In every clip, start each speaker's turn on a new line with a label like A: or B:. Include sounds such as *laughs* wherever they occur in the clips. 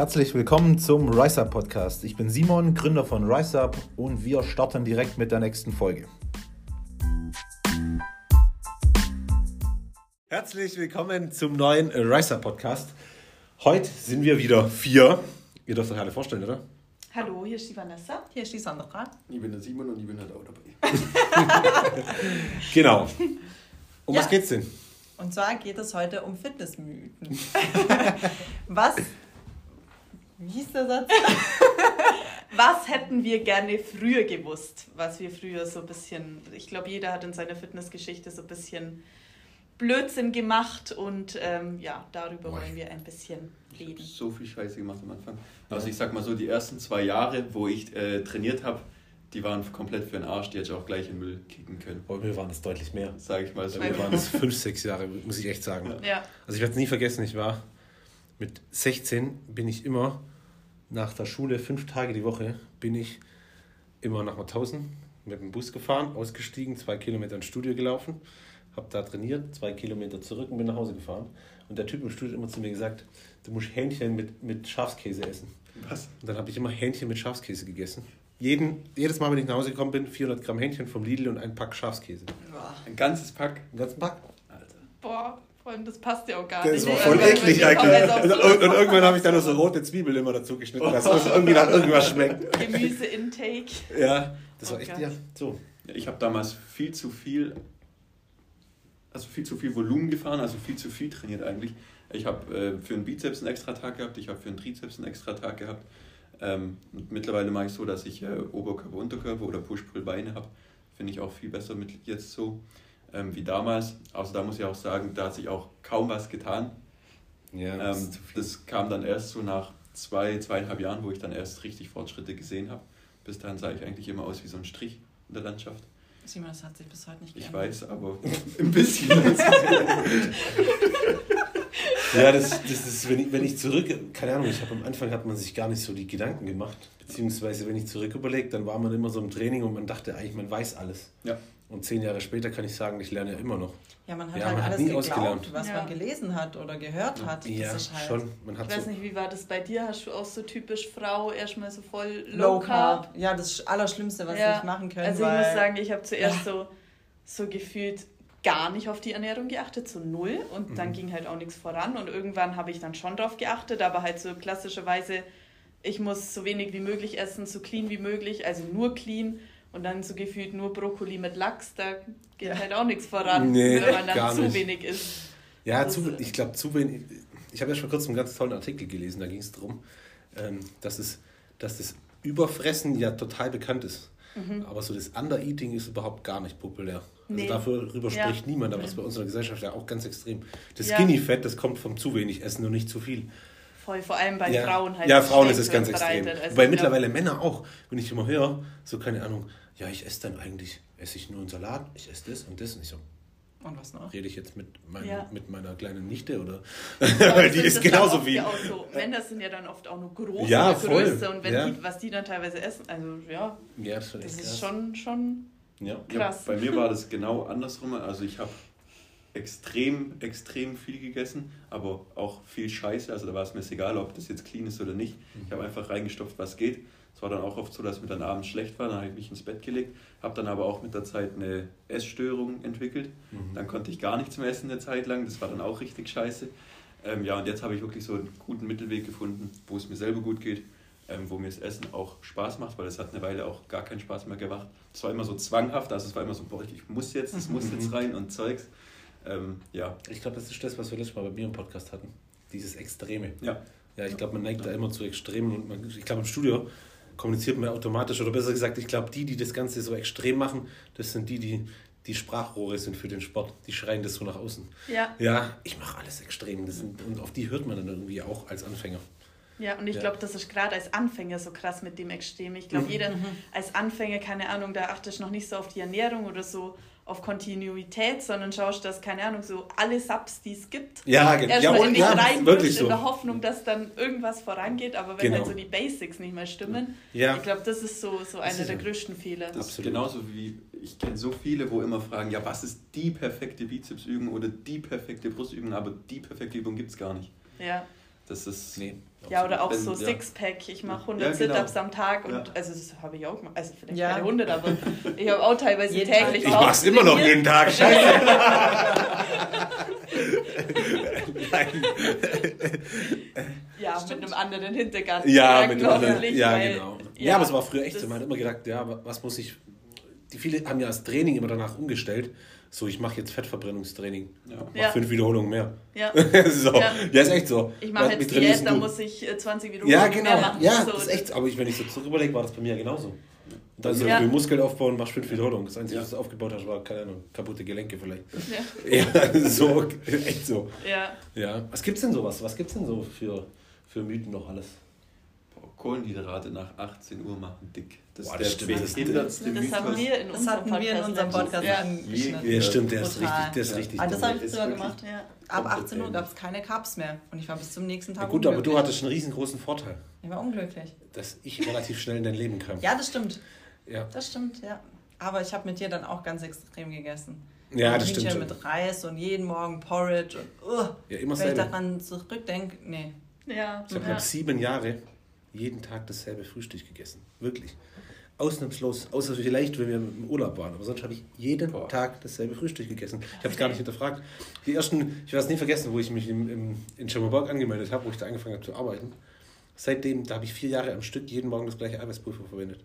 A: Herzlich willkommen zum Rise Up Podcast. Ich bin Simon, Gründer von Rise Up und wir starten direkt mit der nächsten Folge. Herzlich willkommen zum neuen Rise Up Podcast. Heute sind wir wieder vier. Ihr dürft euch alle vorstellen, oder?
B: Hallo, hier ist die Vanessa.
C: Hier ist die Sandra.
D: Ich bin der Simon und ich bin halt auch dabei. *laughs*
A: Genau. Um
C: Ja.
A: was geht's denn?
C: Und zwar geht es heute um Fitnessmythen. *laughs* Was? Wie hieß der Satz? *laughs*
B: Was hätten wir gerne früher gewusst, was wir früher so ein bisschen, ich glaube, jeder hat in seiner Fitnessgeschichte so ein bisschen Blödsinn gemacht und ähm, ja, darüber wollen wir ein bisschen
D: Ich habe
B: reden.
D: so viel Scheiße gemacht am Anfang. Also ich sag mal so, die ersten zwei Jahre, wo ich äh, trainiert habe, die waren komplett für den Arsch, die hätte ich auch gleich in den Müll kicken können.
A: Bei mir waren es deutlich mehr.
D: Sag ich mal so.
A: Bei mir waren es fünf, sechs Jahre, muss ich echt sagen.
B: Ja,
A: Also ich werde es nie vergessen, ich war mit 16 bin ich immer nach der Schule, fünf Tage die Woche, bin ich immer nach Mauthausen mit dem Bus gefahren, ausgestiegen, zwei Kilometer ins Studio gelaufen, habe da trainiert, zwei Kilometer zurück und bin nach Hause gefahren. Und der Typ im Studio hat immer zu mir gesagt, du musst Hähnchen mit, mit Schafskäse essen.
D: Was?
A: Und dann habe ich immer Hähnchen mit Schafskäse gegessen. Jeden, jedes Mal, wenn ich nach Hause gekommen bin, 400 Gramm Hähnchen vom Lidl und ein Pack Schafskäse.
D: Ein ganzes Pack?
A: Einen ganzen Pack.
D: Alter.
B: boah, allem das passt ja auch gar
A: Das
B: nicht.
A: war
B: ne?
A: voll
B: Weil-
A: eklig eigentlich.
B: auf
A: Und, und irgendwann habe ich dann noch so rote Zwiebeln immer dazu geschnitten, dass *laughs* es irgendwie nach irgendwas schmeckt.
B: Gemüseintake.
A: Ja, das war
B: Oh
A: echt,
B: Gott.
A: ja, so.
D: Ich habe damals viel zu viel, also viel zu viel Volumen gefahren, also viel zu viel trainiert eigentlich. Ich habe äh, für einen Bizeps einen extra Tag gehabt, ich habe für einen Trizeps einen extra Tag gehabt. Ähm, und mittlerweile mache ich so, dass ich äh, Oberkörper, Unterkörper oder Push-Pull-Beine habe. Finde ich auch viel besser mit jetzt so ähm, wie damals. Also da muss ich auch sagen, da hat sich auch kaum was getan.
A: Ja,
D: Ähm, das kam dann erst so nach zwei, zweieinhalb Jahren, wo ich dann erst richtig Fortschritte gesehen habe. Bis dahin sah ich eigentlich immer aus wie so ein Strich in der Landschaft.
C: Simon, das hat sich bis heute nicht
D: Ich
C: geändert.
D: weiß, aber *laughs* ein bisschen.
A: ja das, das ist, wenn ich, wenn ich zurück, keine Ahnung, ich habe am Anfang hat man sich gar nicht so die Gedanken gemacht. Beziehungsweise, wenn ich zurück überlege, dann war man immer so im Training und man dachte eigentlich, man weiß alles.
D: Ja.
A: Und zehn Jahre später kann ich sagen, ich lerne ja immer noch.
C: Ja, man hat
A: Ja,
C: halt
A: man hat
C: alles
A: nie
C: geglaubt,
A: ausgelernt.
C: was
B: Ja.
C: man gelesen hat oder gehört hat.
A: ja,
C: das ist halt
A: schon. Man
B: Ich
A: hat
B: weiß
A: so,
B: nicht, wie war das bei dir? Hast du auch so typisch Frau erstmal so voll
C: Low
B: Low Carb?
C: Carb. Ja, das Allerschlimmste, was
B: Ja,
C: ich machen können.
B: Also ich muss sagen, ich habe zuerst so, so gefühlt gar nicht auf die Ernährung geachtet, so null. Und dann ging halt auch nichts voran. Und irgendwann habe ich dann schon drauf geachtet, aber halt so klassischerweise, ich muss so wenig wie möglich essen, so clean wie möglich, also nur clean. Und dann so gefühlt nur Brokkoli mit Lachs, da geht
C: Ja.
B: halt auch nichts voran,
A: Nee,
B: wenn man dann zu
A: nicht.
B: wenig isst.
A: Ja,
B: Das,
A: zu,
B: äh,
A: ich glaube, zu wenig. Ich habe ja schon kurz einen ganz tollen Artikel gelesen, da ging es darum, ähm, dass, es, dass das Überfressen ja total bekannt ist. Aber so das Undereating ist überhaupt gar nicht populär. Also
B: Nee.
A: darüber
B: Ja.
A: spricht niemand, aber das ist bei unserer Gesellschaft ja auch ganz extrem. Das
B: Ja.
A: Skinny Fat, das kommt vom zu wenig Essen und nicht zu viel.
B: Voll, vor allem bei
A: ja.
B: Frauen halt.
A: Ja, Frauen ist es ganz extrem.
B: Also glaub,
A: mittlerweile Männer auch, wenn ich immer höre, so keine Ahnung, ja, ich esse dann eigentlich, esse ich nur einen Salat, ich esse das und das. Und ich so,
C: Und was noch?
A: rede ich jetzt mit, mein,
B: Ja.
A: mit meiner kleinen Nichte oder? *laughs*
B: Aber
A: die
B: das
A: ist genauso viel.
B: Ja auch so, *laughs* Männer sind ja dann oft auch nur groß
A: Ja.
B: Größe und wenn
A: Ja.
B: die, was die dann teilweise essen, also ja,
A: Ja, das, ist schon
B: das ist
A: krass.
B: schon, schon
A: Ja.
B: krass.
D: Ja, bei mir war *laughs* das genau andersrum. Also ich habe extrem, extrem viel gegessen, aber auch viel Scheiße. Also da war es mir egal, ob das jetzt clean ist oder nicht. Ich habe einfach reingestopft, was geht. Es war dann auch oft so, dass mir dann abends schlecht war. Dann habe ich mich ins Bett gelegt, habe dann aber auch mit der Zeit eine Essstörung entwickelt.
A: Mhm.
D: Dann konnte ich gar nichts mehr essen eine Zeit lang. Das war dann auch richtig scheiße. Ähm, ja, und jetzt habe ich wirklich so einen guten Mittelweg gefunden, wo es mir selber gut geht, ähm, wo mir das Essen auch Spaß macht, weil es hat eine Weile auch gar keinen Spaß mehr gemacht. Es war immer so zwanghaft, also es war immer so, boah, ich muss jetzt, es muss jetzt rein und Zeugs. Ähm, ja,
A: Ich glaube, das ist das, was wir letztes Mal bei mir im Podcast hatten. Dieses Extreme.
D: ja,
A: Ja, ich glaube, man neigt da immer zu Extremen und man, ich glaube, im Studio kommuniziert man automatisch oder besser gesagt, ich glaube, die, die das Ganze so extrem machen, das sind die, die die Sprachrohre sind für den Sport. Die schreien das so nach außen.
B: Ja,
A: Ja, ich mache alles extrem. Das sind, und auf die hört man dann irgendwie auch als Anfänger.
B: ja, und ich
A: Ja.
B: glaube, das ist gerade als Anfänger so krass mit dem Extrem. Ich glaube,
A: Mhm.
B: jeder als Anfänger, keine Ahnung, da achtest noch nicht so auf die Ernährung oder so auf Kontinuität, sondern schaust, dass, keine Ahnung, so alle Subs, die es gibt,
A: Ja, ge-
B: erstmal
A: ja,
B: in dich
A: ja, wirklich so.
B: in der Hoffnung, dass dann irgendwas vorangeht. Aber wenn
A: Genau.
B: halt so die Basics nicht mehr stimmen,
A: Ja.
B: ich glaube, das ist so, so einer
A: ist
B: der
A: so.
B: größten Fehler.
D: Das ist
A: Absolut.
D: genauso wie, ich kenne so viele, wo immer fragen, ja, was ist die perfekte Bizepsübung oder die perfekte Brustübung, aber die perfekte Übung gibt es gar nicht.
B: Ja,
D: Das ist.
A: Nee.
B: Ja, oder auch so
D: ja.
B: Sixpack. Ich mache
D: Ja,
B: 100
D: genau.
B: Sit-Ups am Tag und
D: Ja.
B: also das habe ich auch gemacht. Also vielleicht
C: Ja.
B: keine 100, aber ich habe auch teilweise
C: Jeden
B: täglich
A: Ich mach's immer noch jeden Tag. *laughs* Scheiße. Nein.
B: Ja, mit einem anderen Hintergrund.
A: Ja, mit dem anderen. Ja,
B: weil-
A: genau. Ja, aber es war früher echt so. Man hat immer gedacht, ja, was muss ich. Die viele haben ja das Training immer danach umgestellt. So, ich mache jetzt Fettverbrennungstraining.
D: Ja.
A: Mach
B: Ja.
A: fünf Wiederholungen mehr.
B: Ja. *laughs*
A: so.
B: Ja.
A: Ja. ist echt so.
B: Ich mache jetzt Diät, dann
A: du?
B: muss ich äh, 20 Wiederholungen
A: Ja,
B: mehr
A: genau.
B: machen.
A: Ja,
B: so,
A: das ist echt. Aber ich, wenn ich so zurück überlege, war das bei mir ja genauso. Dann so
B: Ja.
A: viel Muskel aufbauen, machst fünf Wiederholungen. Das Einzige,
D: Ja.
A: was du aufgebaut hast, war, keine Ahnung, kaputte Gelenke vielleicht.
B: Ja. *laughs*
A: Ja, so, *laughs* echt so.
B: Ja.
A: Ja. Was gibt's denn sowas? Was gibt's denn so für, für Mythen noch alles?
D: Kohlenhydrate nach 18 Uhr machen dick. Das
A: Boah,
D: ist
A: das
D: der
A: stimmt. Das-
D: behindertste
B: Das haben
D: Mythos.
B: wir in
C: Das
B: unserem
C: hatten wir in unserem. Podcast
B: Ja.
C: angeschnitten.
A: Ja, stimmt, der ist richtig, der ist richtig
C: Ah, das habe ich
D: wirklich-
C: gemacht.
B: Ja.
C: Ab
D: Komplett
C: 18 Uhr gab es keine Carbs mehr. Und ich war bis zum nächsten Tag
A: Ja, gut, aber du hattest einen riesengroßen Vorteil,
C: Ich war unglücklich.
A: dass ich relativ schnell in dein Leben kam.
C: Ja, das stimmt.
A: Ja,
C: Das stimmt, ja. Aber ich habe mit dir dann auch ganz extrem gegessen.
A: ja das
C: Hühnchen
A: stimmt schon.
C: mit Reis und jeden Morgen Porridge und uh,
A: Ja, immer
C: wenn ich
A: selber.
C: daran zurückdenke, nee.
B: Ja.
A: Ich habe
B: ja.
A: sieben Jahre jeden Tag dasselbe Frühstück gegessen. Wirklich. Ausnahmslos. Außer vielleicht, wenn wir im Urlaub waren. Aber sonst habe ich jeden
D: Boah.
A: Tag dasselbe Frühstück gegessen. Ich habe es gar nicht hinterfragt. Die ersten, ich werde es nie vergessen, wo ich mich im, im, in Schimmerberg angemeldet habe, wo ich da angefangen habe zu arbeiten. Seitdem, da habe ich vier Jahre am Stück jeden Morgen das gleiche Eiweißpulver verwendet.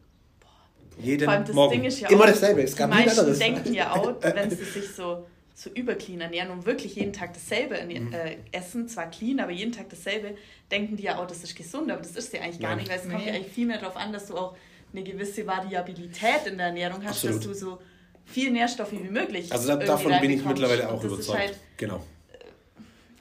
A: Jeden
B: Vor allem das
A: Morgen.
B: Ding ist ja
A: Immer
B: auch,
A: dasselbe. Es
B: die
A: gab ein
B: meisten denken ja auch, *laughs* wenn sie sich so, so überclean ernähren und wirklich jeden Tag dasselbe ernähren,
A: Mhm.
B: äh, essen, zwar clean, aber jeden Tag dasselbe, denken die ja auch, das ist gesund, aber das ist ja eigentlich gar
A: Nein.
B: nicht, weil es kommt
C: Nee.
B: ja eigentlich viel mehr darauf an, dass du auch eine gewisse Variabilität in der Ernährung hast,
A: Absolut.
B: dass du so viel Nährstoffe wie möglich
A: Also da, davon bin ich mittlerweile auch
B: ist
A: überzeugt.
B: Halt,
A: genau.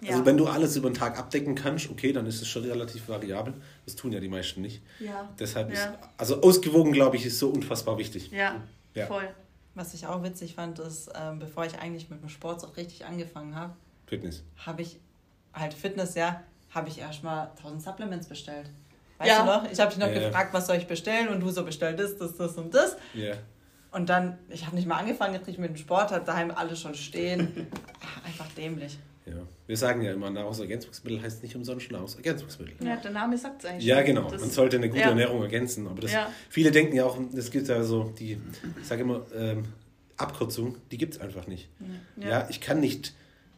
B: ja,
A: Also wenn du alles über den Tag abdecken kannst, okay, dann ist es schon relativ variabel. Das tun ja die meisten nicht.
B: ja,
A: Deshalb ist,
B: Ja.
A: also ausgewogen, glaube ich, ist so unfassbar wichtig.
B: ja,
A: Ja.
B: voll.
C: Was ich auch witzig fand, ist, ähm, bevor ich eigentlich mit dem Sport so richtig angefangen habe,
A: Fitness.
C: habe ich halt Fitness, ja, habe ich erstmal 1000 Supplements bestellt. Weißt
B: Ja.
C: du noch? Ich habe dich noch
A: Ja, ja.
C: gefragt, was soll ich bestellen und du so bestellt das, das, das und das.
A: Ja.
C: Und dann, ich habe nicht mal angefangen, jetzt nicht mit dem Sport, hat daheim alle schon stehen. *laughs* Einfach dämlich.
A: Ja. Wir sagen ja immer, Nahrungsergänzungsmittel heißt nicht umsonst Nahrungsergänzungsmittel.
B: Ja, der Name sagt es eigentlich.
A: Ja, genau. Man sollte eine gute
B: ja.
A: Ernährung ergänzen. Aber das,
B: Ja.
A: viele denken ja auch, es gibt ja so die, ich sage immer, ähm, Abkürzung, die gibt es einfach nicht.
B: Ja.
A: Ja. ich kann nicht,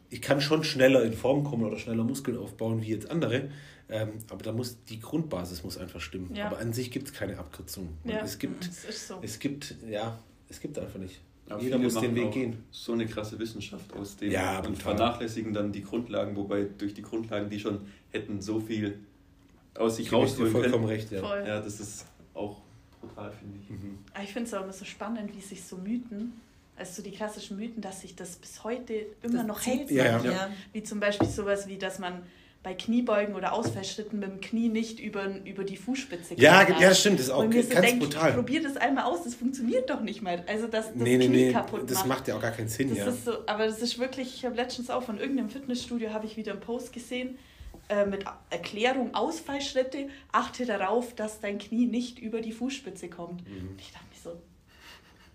A: ich kann schon schneller in Form kommen oder schneller Muskeln aufbauen wie jetzt andere. Ähm, aber da muss die Grundbasis muss einfach stimmen. Aber an sich gibt es keine Abkürzung.
B: Ja,
A: Es gibt,
B: so.
A: es gibt, ja, es gibt einfach nicht.
D: Aber
A: Jeder muss den Weg gehen.
D: So eine krasse Wissenschaft aus dem
A: Ja,
D: und vernachlässigen dann die Grundlagen, wobei durch die Grundlagen, die schon hätten so viel aus sich rausholen
A: vollkommen
D: können.
A: recht, ja.
B: Voll.
D: Ja, das ist auch brutal, finde ich.
A: Mhm.
B: Aber Ich finde es auch immer so spannend, wie sich so Mythen, also so die klassischen Mythen, dass sich das bis heute immer
C: Das
B: noch hält.
A: Ja. Ja.
B: Wie zum Beispiel sowas wie, dass man bei Kniebeugen oder Ausfallschritten mit dem Knie nicht über, über die Fußspitze
A: Ja,
B: kann.
A: ja, das stimmt, das ist auch
B: Und mir so
A: ganz
B: denk,
A: brutal.
B: probier das einmal aus, das funktioniert doch nicht mal. Also, das
A: Nee, nee,
B: Knie
A: nee,
B: kaputt
A: das
B: macht.
A: macht ja auch gar keinen Sinn,
B: Das
A: ja.
B: ist so, aber das ist wirklich, ich habe letztens auch von irgendeinem Fitnessstudio, habe ich wieder einen Post gesehen, äh, mit Erklärung Ausfallschritte, achte darauf, dass dein Knie nicht über die Fußspitze kommt.
A: Mhm.
B: Und ich dachte mir so,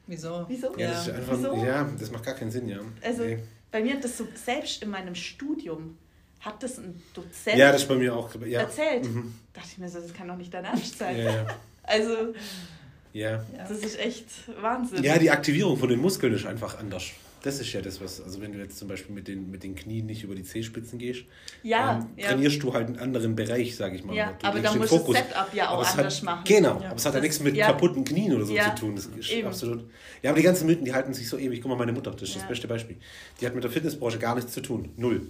C: Wieso?
B: wieso?
A: Ja, das ist einfach,
B: Wieso?
A: ja, das macht gar keinen Sinn, ja.
B: Also
A: Nee.
B: bei mir hat das so, selbst in meinem Studium, hat das ein Dozent
A: Ja, das ist bei mir auch. Ja.
B: erzählt.
A: Mhm.
B: dachte ich mir so, das kann doch nicht dein Ernst sein.
A: Ja, ja. *laughs*
B: Also,
A: ja.
C: Ja.
B: das ist echt Wahnsinn.
A: Ja, die Aktivierung von den Muskeln ist einfach anders. Das ist ja das, was, also wenn du jetzt zum Beispiel mit den, mit den Knien nicht über die Zehspitzen gehst,
B: ja,
A: ähm,
B: ja.
A: trainierst du halt einen anderen Bereich, sage ich mal.
B: Ja,
A: Du
B: aber da musst du das Setup ja auch anders
A: hat,
B: machen.
A: Genau,
C: Ja.
A: aber es hat ja nichts mit
B: ja.
A: kaputten Knien oder so
B: Ja,
A: zu tun. Das ist
B: eben.
A: absolut. Ja, aber die ganzen Mythen, die halten sich so ewig. Guck mal, meine Mutter, das ist
B: Ja.
A: das beste Beispiel. Die hat mit der Fitnessbranche gar nichts zu tun. Null.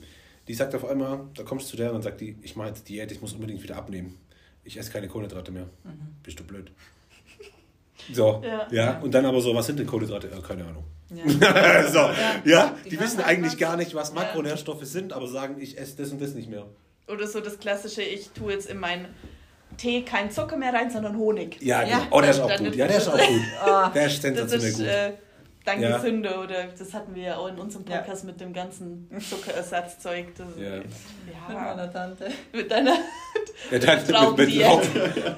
A: Die sagt auf einmal, da kommst du zu der und dann sagt die, ich mache jetzt Diät, ich muss unbedingt wieder abnehmen. Ich esse keine Kohlenhydrate mehr. Bist du blöd. So, ja.
B: Ja.
A: Und dann aber so, was sind denn Kohlenhydrate? Ja, keine Ahnung.
C: Ja. *laughs*
A: so, ja, die,
C: Die
A: wissen
C: machen
A: eigentlich
C: was.
A: gar nicht, was
B: Ja.
A: Makronährstoffe sind, aber sagen, ich esse das und das nicht mehr.
B: Oder so das klassische, ich tue jetzt in meinen Tee kein Zucker mehr rein, sondern Honig.
A: Ja,
C: Ja.
A: Oh, der ist auch gut. Ja, der ist auch gut. *laughs*
C: Ah,
A: Der ist
B: Das
A: sensationell
B: ist
A: gut.
B: äh, dann
A: Ja.
B: gesünder oder das hatten wir ja auch in unserem
C: Ja.
B: Podcast mit dem ganzen Zuckerersatzzeug. Das,
A: Ja.
C: mit
B: ja.
C: meiner Tante.
B: Mit deiner.
A: Ja, dann mit, mit. Lauch.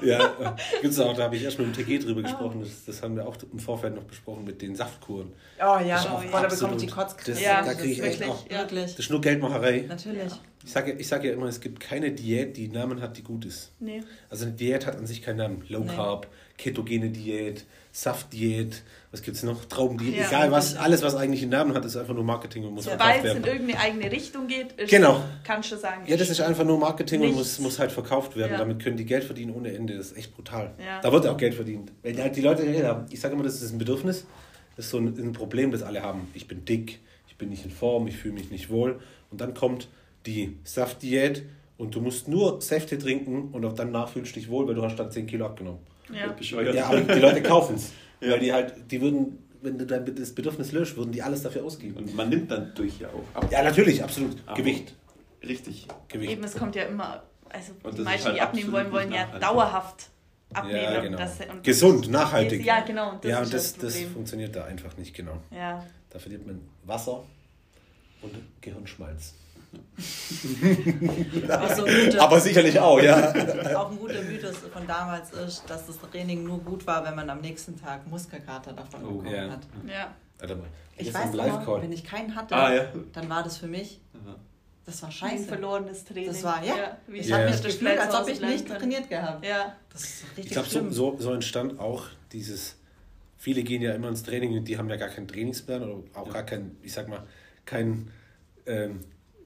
A: Ja, gibt's auch, da habe ich erst mit dem TG drüber gesprochen. Das, das haben wir auch im Vorfeld noch besprochen mit den Saftkuren.
C: Oh ja,
A: Das ist
C: oh, ja. da
A: absolut-
C: bekommt die Kotzkrise.
B: Ja,
A: da
B: das
A: krieg ich
B: wirklich.
A: auch-
B: Ja.
C: Wirklich.
A: Das ist nur Geldmacherei.
C: Natürlich.
A: Ich sage ich sag ja immer, es gibt keine Diät, die einen Namen hat, die gut ist.
B: Nee.
A: Also eine Diät hat an sich keinen Namen. Low
C: Nee.
A: Ketogene Diät, Saftdiät, was gibt es noch? Traubendiät,
B: Ja.
A: egal was, alles was eigentlich einen Namen hat, ist einfach nur Marketing und muss verkauft
B: Sobald es in
A: werden.
B: irgendeine eigene Richtung geht, ist,
A: Genau.
B: kannst du sagen.
A: Ja, das ist einfach nur Marketing und
B: Nichts.
A: muss, muss halt verkauft werden.
B: Ja.
A: Damit können die Geld verdienen ohne Ende. Das ist echt brutal.
B: Ja.
A: Da wird auch Geld verdient. Weil halt die Leute, ich sage immer, das ist ein Bedürfnis. Das ist so ein, ein Problem, das alle haben. Ich bin dick, ich bin nicht in Form, ich fühle mich nicht wohl. Und dann kommt die Saftdiät und du musst nur Säfte trinken und auch danach fühlst du dich wohl, weil du hast dann 10 Kilo abgenommen.
B: Ja.
D: Bescheuert.
A: Ja, aber die Leute kaufen es. *laughs*
D: Ja.
A: Weil die halt, die würden, wenn du dein das Bedürfnis löst, würden die alles dafür ausgeben.
D: Und man nimmt dann durch ja auch ab.
A: Ja, natürlich, absolut.
D: Aber-
A: Gewicht.
D: Richtig.
A: Gewicht.
B: Eben, es kommt ja immer, also
D: Und
B: die meisten,
D: ist halt
B: die abnehmen wollen, wollen ja dauerhaft abnehmen.
A: Ja, genau.
B: Das, und
A: Gesund, nachhaltig.
B: Ja, genau. und Das
A: ja, und das,
B: das
A: das funktioniert da einfach nicht genau.
B: ja.
A: Da verliert man Wasser und Gehirnschmalz.
C: So ein *laughs* guter,
A: Aber sicherlich auch, ja. *laughs*
C: auch ein guter Mythos von damals ist, dass das Training nur gut war, wenn man am nächsten Tag Muskelkater davon
D: Oh,
C: bekommen
A: ja.
C: hat.
B: ja.
A: Mal.
C: Ich
A: Jetzt
C: weiß noch, wenn ich keinen hatte,
D: Ah, ja.
C: dann war das für mich,
D: Ja.
C: das war
B: Ein
C: scheiße.
B: verlorenes Training.
C: Das war, ja.
B: wie
C: Ich
A: Ja.
C: habe
A: Ja.
C: mich gefühlt, als ob ich nicht trainiert gehabt.
B: Ja.
C: Das ist
A: Ich
C: richtig
A: glaube, so, so, so entstand auch dieses. Viele gehen ja immer ins Training und die haben ja gar keinen Trainingsplan oder auch gar kein, ich sag mal, kein, ähm,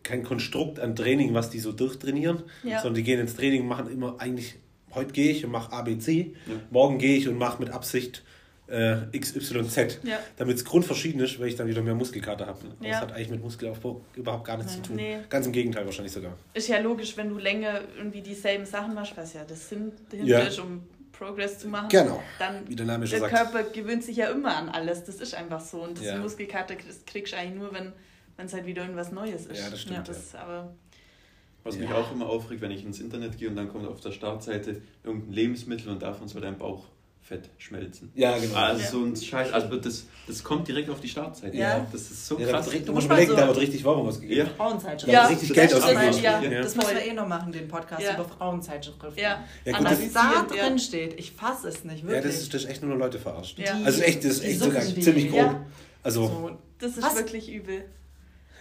A: kein Konstrukt an Training, was die so durchtrainieren,
B: Ja.
A: sondern die gehen ins Training und machen immer eigentlich, heute gehe ich und mache ABC,
D: Ja.
A: morgen gehe ich und mache mit Absicht äh, XYZ,
B: Ja.
A: damit es grundverschieden ist, weil ich dann wieder mehr Muskelkater habe.
B: Ja.
A: Das hat eigentlich mit Muskelaufbau überhaupt gar nichts zu tun.
B: Nee.
A: Ganz im Gegenteil wahrscheinlich sogar.
B: Ist ja logisch, wenn du länger irgendwie dieselben Sachen machst, was ja das Sinn
A: Ja.
B: ist, um Progress zu machen.
A: Genau.
B: Dann
A: Wie der Name schon
B: der
A: sagt.
B: Körper gewöhnt sich ja immer an alles. Das ist einfach so. Und das
A: Ja.
B: Muskelkater kriegst du eigentlich nur, wenn wenn es halt wieder irgendwas Neues ist.
A: Ja, das stimmt,
B: Das, aber
D: Was
A: Ja.
D: mich auch immer aufregt, wenn ich ins Internet gehe und dann kommt auf der Startseite irgendein Lebensmittel und davon soll dein Bauchfett schmelzen.
A: Ja, genau.
D: Also
B: Ja.
D: so ein Scheiß, also das, das kommt direkt auf die Startseite.
C: Ja.
D: Das ist so
A: Ja, da,
D: krass.
A: richtig-
C: Du
A: musst überlegen,
C: so-
A: da wird richtig Werbung ausgegeben.
D: Ja.
C: Frauenzeitschriften.
A: Da
B: Ja,
A: richtig
B: das
A: Geld ausgegeben.
B: ja.
A: Ja.
C: Das müssen wir eh noch machen, den Podcast
B: Ja.
C: über Frauenzeitschriften.
B: ja,
A: Ja, gut,
C: Was
A: das-
C: da
B: ja.
C: drin steht, ich fasse es nicht,
A: Ja,
C: wirklich.
A: das ist, das ist echt nur Leute verarscht.
B: Ja.
A: Also echt, das ist echt sogar ziemlich grob.
B: Ja.
A: Also,
C: so,
B: Das ist
C: Was?
B: wirklich übel.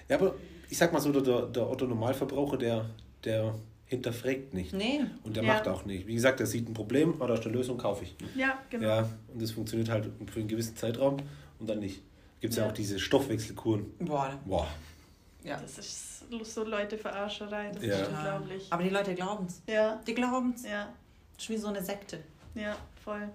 A: Ja, aber ich sag mal so, der, der Otto Normalverbraucher, der, der hinterfragt nicht.
C: nee.
A: Und der
B: Ja.
A: macht auch nicht. Wie gesagt, der sieht ein Problem, hat da ist eine Lösung, kaufe ich.
B: Ja, genau.
A: Ja, und das funktioniert halt für einen gewissen Zeitraum und dann nicht. Gibt es ja.
B: Ja.
A: auch diese Stoffwechselkuren.
C: Boah,
A: Boah.
C: ja.
B: Das ist so Leute Verarscherei. Das
A: Ja.
B: ist unglaublich.
C: Aber die Leute glauben es.
B: Ja,
C: Die glauben es.
B: ja,
C: Das ist wie so eine Sekte.
B: ja, voll.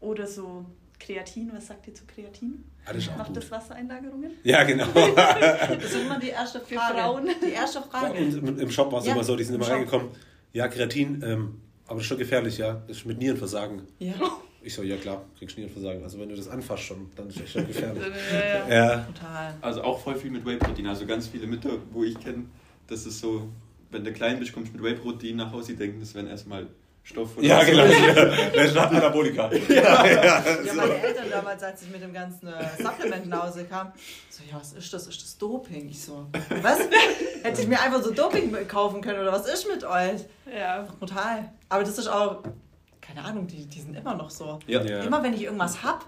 B: Oder so Kreatin. Was sagt ihr zu Kreatin?
A: Ah, das
B: Macht
A: gut.
B: das Wassereinlagerungen?
A: Ja, genau. *laughs*
C: Das ist immer die erste
B: Für
C: Frage.
B: Frauen.
C: Die erste Frage.
A: uns im, Shop war es
C: Ja,
A: immer so, die sind
C: im
A: immer
C: Shop.
A: reingekommen. Ja, Kreatin, ähm, aber das ist schon gefährlich, ja. Das ist mit Nierenversagen.
C: Ja,
A: Ich so, ja klar, kriegst Nierenversagen. Also wenn du das anfasst schon, dann ist das schon gefährlich. *laughs*
B: ja, ja.
A: ja.
C: total.
D: Also auch voll viel mit Whey-Protein. Also ganz viele Mütter, wo ich kenne, das ist so, wenn du klein bist, kommst du mit Whey-Protein nach Hause, die denken, das wären erstmal Stoff oder
A: Ja,
D: was.
A: genau. Der ist nach Anabolika. Ja, ja.
C: Ja, meine Eltern damals, als ich mit dem ganzen äh, Supplement nach Hause kam, so, ja, was ist das? Ist das Doping? Ich so, was? Hätte ich mir einfach so Doping kaufen können oder was ist mit euch?
B: ja.
C: Brutal. Aber das ist auch, keine Ahnung, die, die sind immer noch so.
D: Ja.
A: Ja.
C: Immer wenn ich irgendwas hab,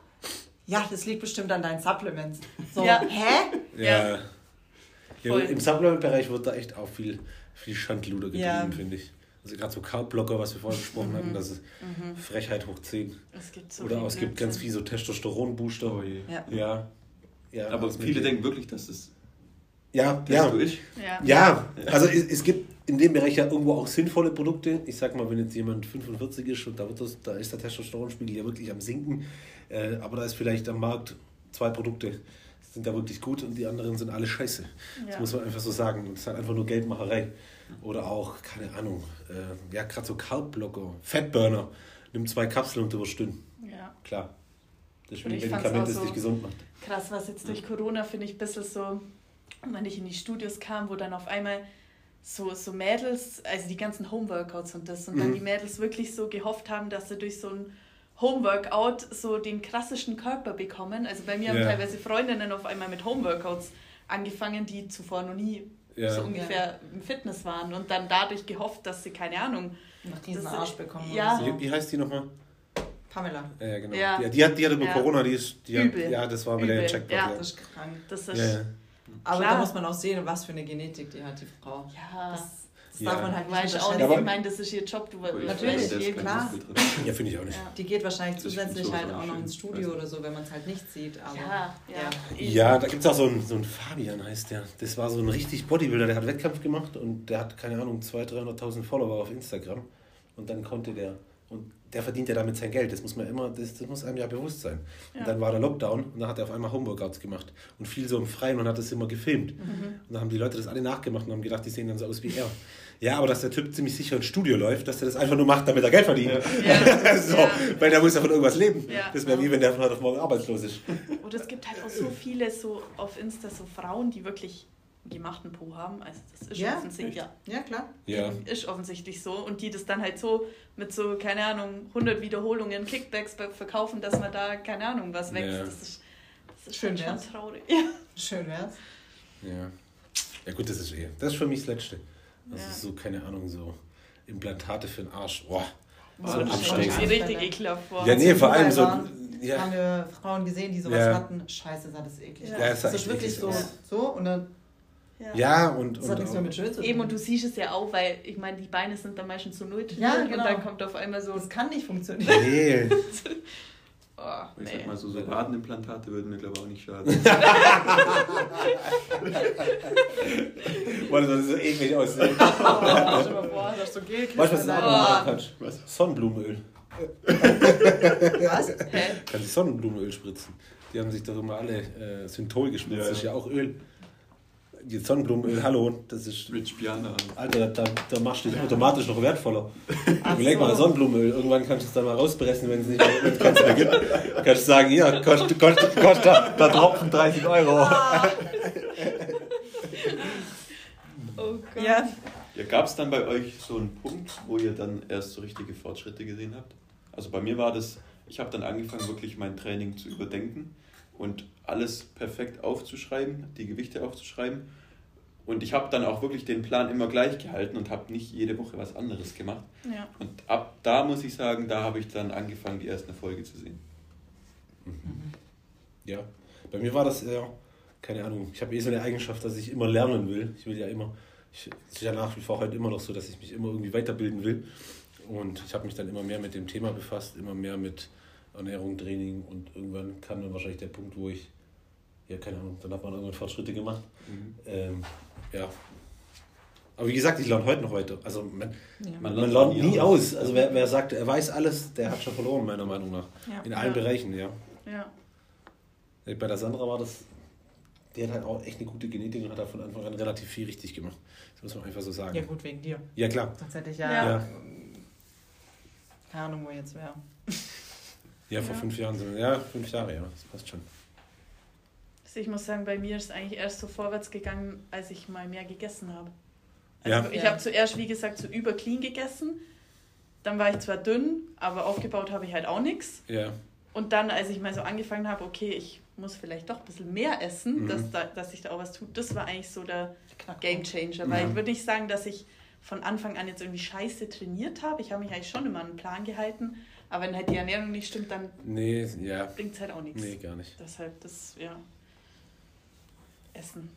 C: ja, das liegt bestimmt an deinen Supplements. So,
B: Ja.
C: hä?
A: Ja. ja. Im Supplement-Bereich wird da echt auch viel, viel Schandluder getrieben,
C: Ja.
A: finde ich. Also gerade so Carbblocker, was wir vorher besprochen hatten, das ist Frechheit hoch 10.
B: Es gibt so
A: Oder es gibt ganz viel so Testosteron-Booster.
D: Oh.
C: Ja.
A: Ja. ja.
D: Aber viele denken wirklich, dass das
A: Ja,
D: das
A: ja.
B: Ja.
A: Ja, also es, es gibt in dem Bereich ja irgendwo auch sinnvolle Produkte. Ich sag mal, wenn jetzt jemand 45 ist und da, wird das, da ist der Testosteronspiegel ja wirklich am Sinken, äh, aber da ist vielleicht am Markt zwei Produkte, sind da wirklich gut und die anderen sind alle scheiße. Das
B: Ja.
A: muss man einfach so sagen. Das ist halt einfach nur Geldmacherei. Oder auch, keine Ahnung, äh, ja, gerade so Carbblocker, Fatburner. Nimm zwei Kapseln und du wirst dünn.
B: ja.
A: Klar. Das ist ein Medikament, das
B: so-
A: dich gesund macht.
B: Krass, was jetzt durch Corona finde ich ein bisschen so, wenn ich in die Studios kam, wo dann auf einmal so, so Mädels, also die ganzen Homeworkouts und das, und dann
A: Mhm.
B: die Mädels wirklich so gehofft haben, dass sie durch so ein Homeworkout so den krassesten Körper bekommen. Also bei mir haben
A: Ja.
B: teilweise Freundinnen auf einmal mit Homeworkouts angefangen, die zuvor noch nie
A: Ja.
B: so ungefähr im Fitness waren und dann dadurch gehofft, dass sie, keine Ahnung,
C: Noch diesen
B: Das-
C: Arsch bekommen.
B: ja.
C: Oder
A: Wie,
C: so.
A: wie heißt die nochmal?
C: Pamela,
A: Ja, genau.
B: Ja.
A: Die, die, hat, die hatte über
B: Ja.
A: Corona, die ist, die hat,
B: Übel.
A: ja, das war mit der
B: Übel.
A: Checkpoint.
B: Ja.
A: Ja.
C: das ist krank.
B: das ist
A: Ja, ja.
C: Aber
B: Klar.
C: da muss man auch sehen, was für eine Genetik die hat, die Frau.
B: Ja.
C: Das, das
A: Ja.
C: darf man halt nicht
B: weißt auch
C: unterschätzen.
B: nicht,
A: Ja,
B: ich meine, das ist ihr Job. Du
D: Natürlich, kein
C: klar. *laughs*
A: Ja, finde ich auch nicht.
B: Ja.
C: Die geht wahrscheinlich zusätzlich halt auch noch ins Studio oder so, wenn man es halt nicht sieht. Aber
B: Ja, ja.
A: Ja, da gibt es auch so einen, so einen Fabian, heißt der. Das war so ein richtig Bodybuilder, der hat Wettkampf gemacht und der hat, keine Ahnung, 200.000, 300.000 Follower auf Instagram. Und dann konnte der, und der verdient ja damit sein Geld, das muss man immer, das, das muss einem ja bewusst sein.
B: Ja.
A: Und dann war der Lockdown und dann hat er auf einmal Homeworkouts gemacht und viel so im Freien und hat das immer gefilmt.
B: Mhm.
A: Und dann haben die Leute das alle nachgemacht und haben gedacht, die sehen dann so aus wie er. Ja, aber dass der Typ ziemlich sicher ins Studio läuft, dass er das einfach nur macht, damit er Geld verdient. *laughs*
B: Ja.
A: so,
B: Ja.
A: Weil der muss ja von irgendwas leben.
B: Ja.
A: Das wäre wie wenn der von heute auf morgen arbeitslos ist.
B: Und es gibt halt auch so viele so auf Insta so Frauen, die wirklich gemachten Po haben. Also das ist
C: Ja,
B: offensichtlich. Ja.
C: ja, klar.
A: Ja.
B: Ist offensichtlich so. Und die das dann halt so mit so, keine Ahnung, 100 Wiederholungen, Kickbacks verkaufen, dass man da, keine Ahnung, was wächst.
A: Ja.
B: Das ist, das ist
C: Schön
B: halt schon
C: wär's.
B: traurig. Ja.
C: Schön wär's.
A: Ja. Ja gut, das ist eh. Das ist für mich das Letzte. Das
B: Ja.
A: ist so, keine Ahnung, so Implantate für den Arsch. Boah.
C: So
A: So.
B: Sieht richtig ekelhaft vor.
A: Ja, nee, vor allem so. Ja,
C: haben wir Frauen gesehen, die sowas
A: Ja.
C: hatten. Scheiße, sah das eklig
B: Ja.
A: Ja, es sah
C: das ist wirklich
A: eklig
C: so,
A: aus.
C: so und dann
B: Ja.
A: ja und.
C: das
A: und
C: hat nichts mehr mit Schön zu tun.
B: Eben, und du siehst es ja auch, weil ich meine, die Beine sind dann meistens so null
C: Ja, genau.
B: und dann kommt auf einmal so,
C: das kann nicht funktionieren.
A: Nee. *laughs*
B: oh,
D: Ich
B: nee.
D: sag mal so, so Wadenimplantate würden mir glaube ich auch nicht schaden. *laughs* *laughs*
A: Boah, das so eklig aussehen.
C: Oh, stell mal vor, ist so Gel.
A: Weißt du, was du auch
B: Oh.
A: Sonnenblumenöl.
C: Was?
B: Hä?
A: Kannst du Sonnenblumenöl spritzen. Die haben sich doch immer alle äh, Synthol gespritzt.
D: Ja,
A: Das ist
D: ja
A: auch Öl. Die Sonnenblumenöl, hallo, das ist.
D: Rich Piana.
A: Alter, da, da machst du dich automatisch noch wertvoller.
C: Ach
A: Überleg mal,
C: so.
A: Sonnenblumenöl. Irgendwann kannst du es dann mal rauspressen, wenn es nicht mehr mehr gibt. Kannst du sagen, ja, kostet, kostet, kostet da, da Tropfen 30 Euro. *laughs*
B: Oh Gott.
C: Ja,
D: Ja, gab es dann bei euch so einen Punkt, wo ihr dann erst so richtige Fortschritte gesehen habt? Also bei mir war das, ich habe dann angefangen, wirklich mein Training zu überdenken und alles perfekt aufzuschreiben, die Gewichte aufzuschreiben. Und ich habe dann auch wirklich den Plan immer gleich gehalten und habe nicht jede Woche was anderes gemacht.
B: Ja.
D: Und ab da muss ich sagen, da habe ich dann angefangen, die ersten Erfolge zu sehen.
A: Ja, bei mir war das eher, keine Ahnung, ich habe eh so eine Eigenschaft, dass ich immer lernen will. Ich will ja immer, ich, es ist ja nach wie vor heute immer noch so, dass ich mich immer irgendwie weiterbilden will. Und ich habe mich dann immer mehr mit dem Thema befasst, immer mehr mit Ernährung, Training und irgendwann kam dann wahrscheinlich der Punkt, wo ich, ja, keine Ahnung, dann hat man irgendwann Fortschritte gemacht. Ähm, ja. Aber wie gesagt, ich lerne heute noch weiter. Also man,
C: ja.
A: man,
D: lernt
A: lernt
D: nie
A: nie
D: aus.
A: aus. Also wer, wer sagt, er weiß alles, der hat schon verloren, meiner Meinung nach.
B: Ja.
A: In allen
B: ja.
A: Bereichen, ja.
B: Ja.
A: Bei der Sandra war das, die hat halt auch echt eine gute Genetik und hat da von Anfang an relativ viel richtig gemacht. Das muss man einfach so sagen.
C: ja, gut, wegen dir.
A: Ja, klar.
C: Sonst hätte ich ja,
B: Ja.
A: Ja.
C: keine Ahnung, wo jetzt wäre.
A: Ja, vor
B: Ja.
A: fünf Jahren sind wir. Ja, fünf Jahre, ja, das passt schon.
B: Also ich muss sagen, bei mir ist es eigentlich erst so vorwärts gegangen, als ich mal mehr gegessen habe.
A: Ja.
B: Also ich
C: Ja.
B: habe zuerst, wie gesagt, so über clean gegessen. Dann war ich zwar dünn, aber aufgebaut habe ich halt auch nichts.
A: Ja,
B: Und dann, als ich mal so angefangen habe, okay, ich muss vielleicht doch ein bisschen mehr essen,
A: Mhm.
B: dass, da, dass sich da auch was tut, das war eigentlich so der. Game Changer. Weil
A: Ja.
B: ich würde nicht sagen, dass ich von Anfang an jetzt irgendwie scheiße trainiert habe. Ich habe mich eigentlich schon immer an einen Plan gehalten. Aber wenn halt die Ernährung nicht stimmt, dann
A: nee, ja,
B: bringt es halt auch nichts.
A: nee, gar nicht.
B: Deshalb das, ja. Essen.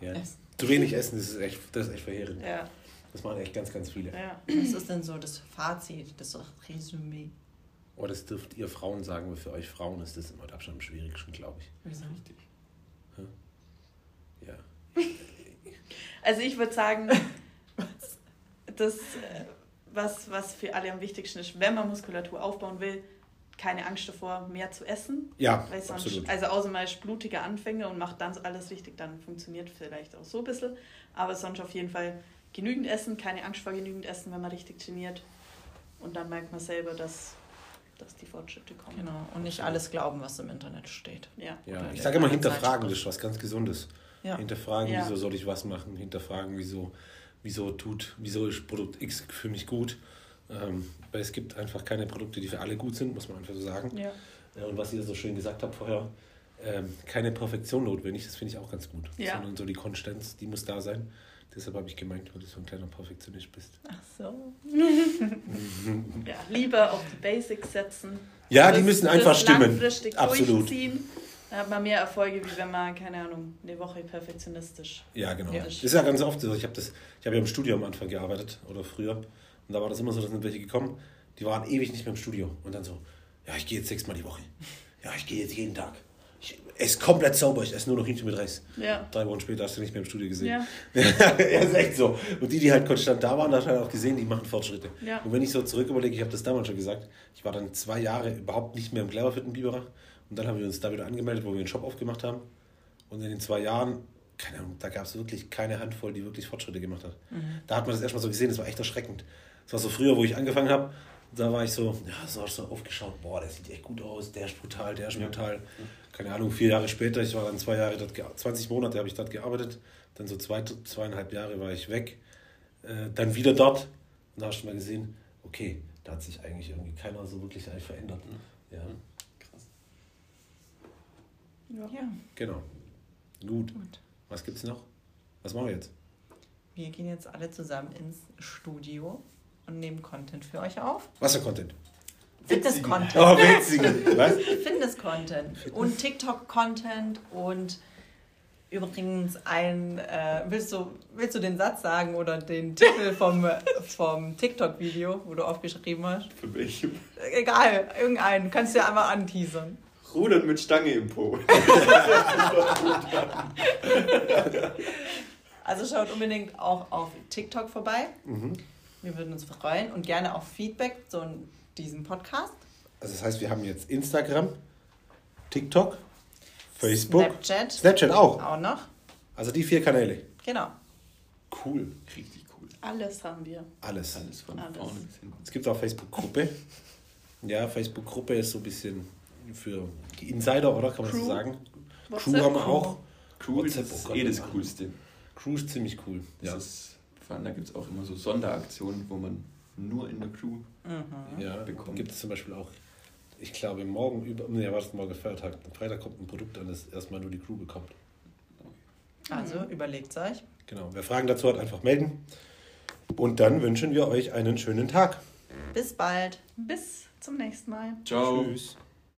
A: Ja.
C: Essen.
A: Zu wenig essen, das ist echt, das ist echt verheerend.
B: Ja,
A: Das machen echt ganz, ganz viele.
B: ja.
C: Was ist denn so das Fazit, das Resümee?
A: Oh, das dürft ihr Frauen sagen, weil für euch Frauen ist das immer mit Abstand am schwierigsten, glaube ich.
C: Wieso?
D: Richtig.
A: Ja. *laughs*
B: Also ich würde sagen, das, äh, was, was für alle am wichtigsten ist, wenn man Muskulatur aufbauen will, keine Angst davor, mehr zu essen.
A: Ja,
B: Weil sonst,
A: absolut.
B: also außer man ist blutiger Anfänger und macht dann alles richtig, dann funktioniert vielleicht auch so ein bisschen. Aber sonst auf jeden Fall genügend essen, keine Angst vor genügend essen, wenn man richtig trainiert. Und dann merkt man selber, dass, dass die Fortschritte kommen.
C: Genau. Und nicht alles glauben, was im Internet steht.
B: Ja.
A: Ja, ich sage immer hinterfragen, ist was ganz Gesundes.
C: Ja.
A: Hinterfragen,
B: Ja.
A: wieso soll ich was machen, hinterfragen, wieso, wieso tut, wieso ist Produkt X für mich gut. Ähm, weil es gibt einfach keine Produkte, die für alle gut sind, muss man einfach so sagen.
B: Ja.
A: Äh, Und was ihr so schön gesagt habt vorher, ähm, keine Perfektion notwendig, das finde ich auch ganz gut.
B: Ja.
A: Sondern so die Konstanz, die muss da sein. Deshalb habe ich gemeint, weil du so ein kleiner Perfektionist bist.
C: Ach so. *laughs*
B: ja, lieber auf die Basics setzen.
A: Ja, die
B: Das-
A: müssen
B: das
A: einfach stimmen. Absolut.
B: durchziehen Da hat man mehr Erfolge, wie wenn man, keine Ahnung, eine Woche perfektionistisch.
A: Ja, genau.
B: Ja.
A: Das ist ja ganz oft so. Ich habe habe ja im Studio am Anfang gearbeitet oder früher. Und da war das immer so, dass sind welche gekommen, die waren ewig nicht mehr im Studio. Und dann so, ja, ich gehe jetzt sechsmal die Woche. Ja, ich gehe jetzt jeden Tag. Ich esse komplett sauber, ich esse nur noch Hähnchen mit Reis.
B: Ja.
A: Drei Wochen später hast du nicht mehr im Studio gesehen.
B: Ja. *laughs*
A: ja, ist echt so. Und die, die halt konstant da waren, da hat halt auch gesehen, die machen Fortschritte.
B: Ja.
A: Und wenn ich so zurück überlege, ich habe das damals schon gesagt, ich war dann zwei Jahre überhaupt nicht mehr im Cleverfit in Biberach. Und dann haben wir uns da wieder angemeldet, wo wir einen Shop aufgemacht haben. Und in den zwei Jahren, keine Ahnung, da gab es wirklich keine Handvoll, die wirklich Fortschritte gemacht hat. Da hat man das erstmal so gesehen, das war echt erschreckend. Das war so früher, wo ich angefangen habe, da war ich so, ja, so, hast du so aufgeschaut, boah, der sieht echt gut aus, der ist brutal, der ist brutal. Keine Ahnung, vier Jahre später, ich war dann zwei Jahre dort, gea- 20 Monate habe ich dort gearbeitet, dann so zwei, zweieinhalb Jahre war ich weg, äh, dann wieder dort und da hast du mal gesehen, okay, da hat sich eigentlich irgendwie keiner so wirklich verändert. Ja,
D: Krass.
B: Ja.
C: Ja,
A: genau. Gut.
C: gut.
A: Was gibt's noch? Was machen wir jetzt?
C: Wir gehen jetzt alle zusammen ins Studio und nehmen Content für euch auf.
A: Was für Content?
C: Fitness-Content.
A: Oh, witzigen. Was? *laughs*
C: Fitness-Content und TikTok-Content und übrigens ein, äh, willst, du, willst du den Satz sagen oder den Titel vom, *laughs* vom TikTok-Video, wo du aufgeschrieben hast?
D: Für welche?
C: Egal, irgendeinen, kannst du ja einmal anteasern.
D: Rudern mit Stange im Po. *laughs*
C: Also schaut unbedingt auch auf TikTok vorbei.
A: Mhm.
C: Wir würden uns freuen und gerne auch Feedback zu diesem Podcast.
A: Also das heißt, wir haben jetzt Instagram, TikTok, Facebook,
C: Snapchat
A: Snapchat auch.
C: auch noch.
A: Also die vier Kanäle.
C: Genau.
A: Cool.
D: Richtig cool.
B: Alles haben wir.
A: Alles.
D: Alles von
B: Alles.
D: vorne bis hinten.
A: Es gibt auch Facebook-Gruppe. Ja, Facebook-Gruppe ist so ein bisschen für die Insider, oder? Kann man das so
B: Crew.
A: sagen? Crew
B: WhatsApp.
A: haben wir auch.
D: Cool,
A: WhatsApp,
D: das
A: oh
D: ist
A: Gott,
D: eh das. Coolste.
A: Crew ist ziemlich cool.
D: Das
A: Ja.
D: Allem da gibt es auch immer so Sonderaktionen, wo man nur in der Crew
C: Mhm.
A: Ja,
D: bekommt.
A: gibt es zum Beispiel auch, ich glaube, morgen über, nee, war das morgen Feiertag, am Freitag kommt ein Produkt an, das erstmal nur die Crew bekommt.
C: Also überlegt euch.
A: Genau. Wer Fragen dazu hat, einfach melden. Und dann wünschen wir euch einen schönen Tag.
C: Bis bald.
B: Bis zum nächsten Mal.
D: Ciao.
A: Tschüss.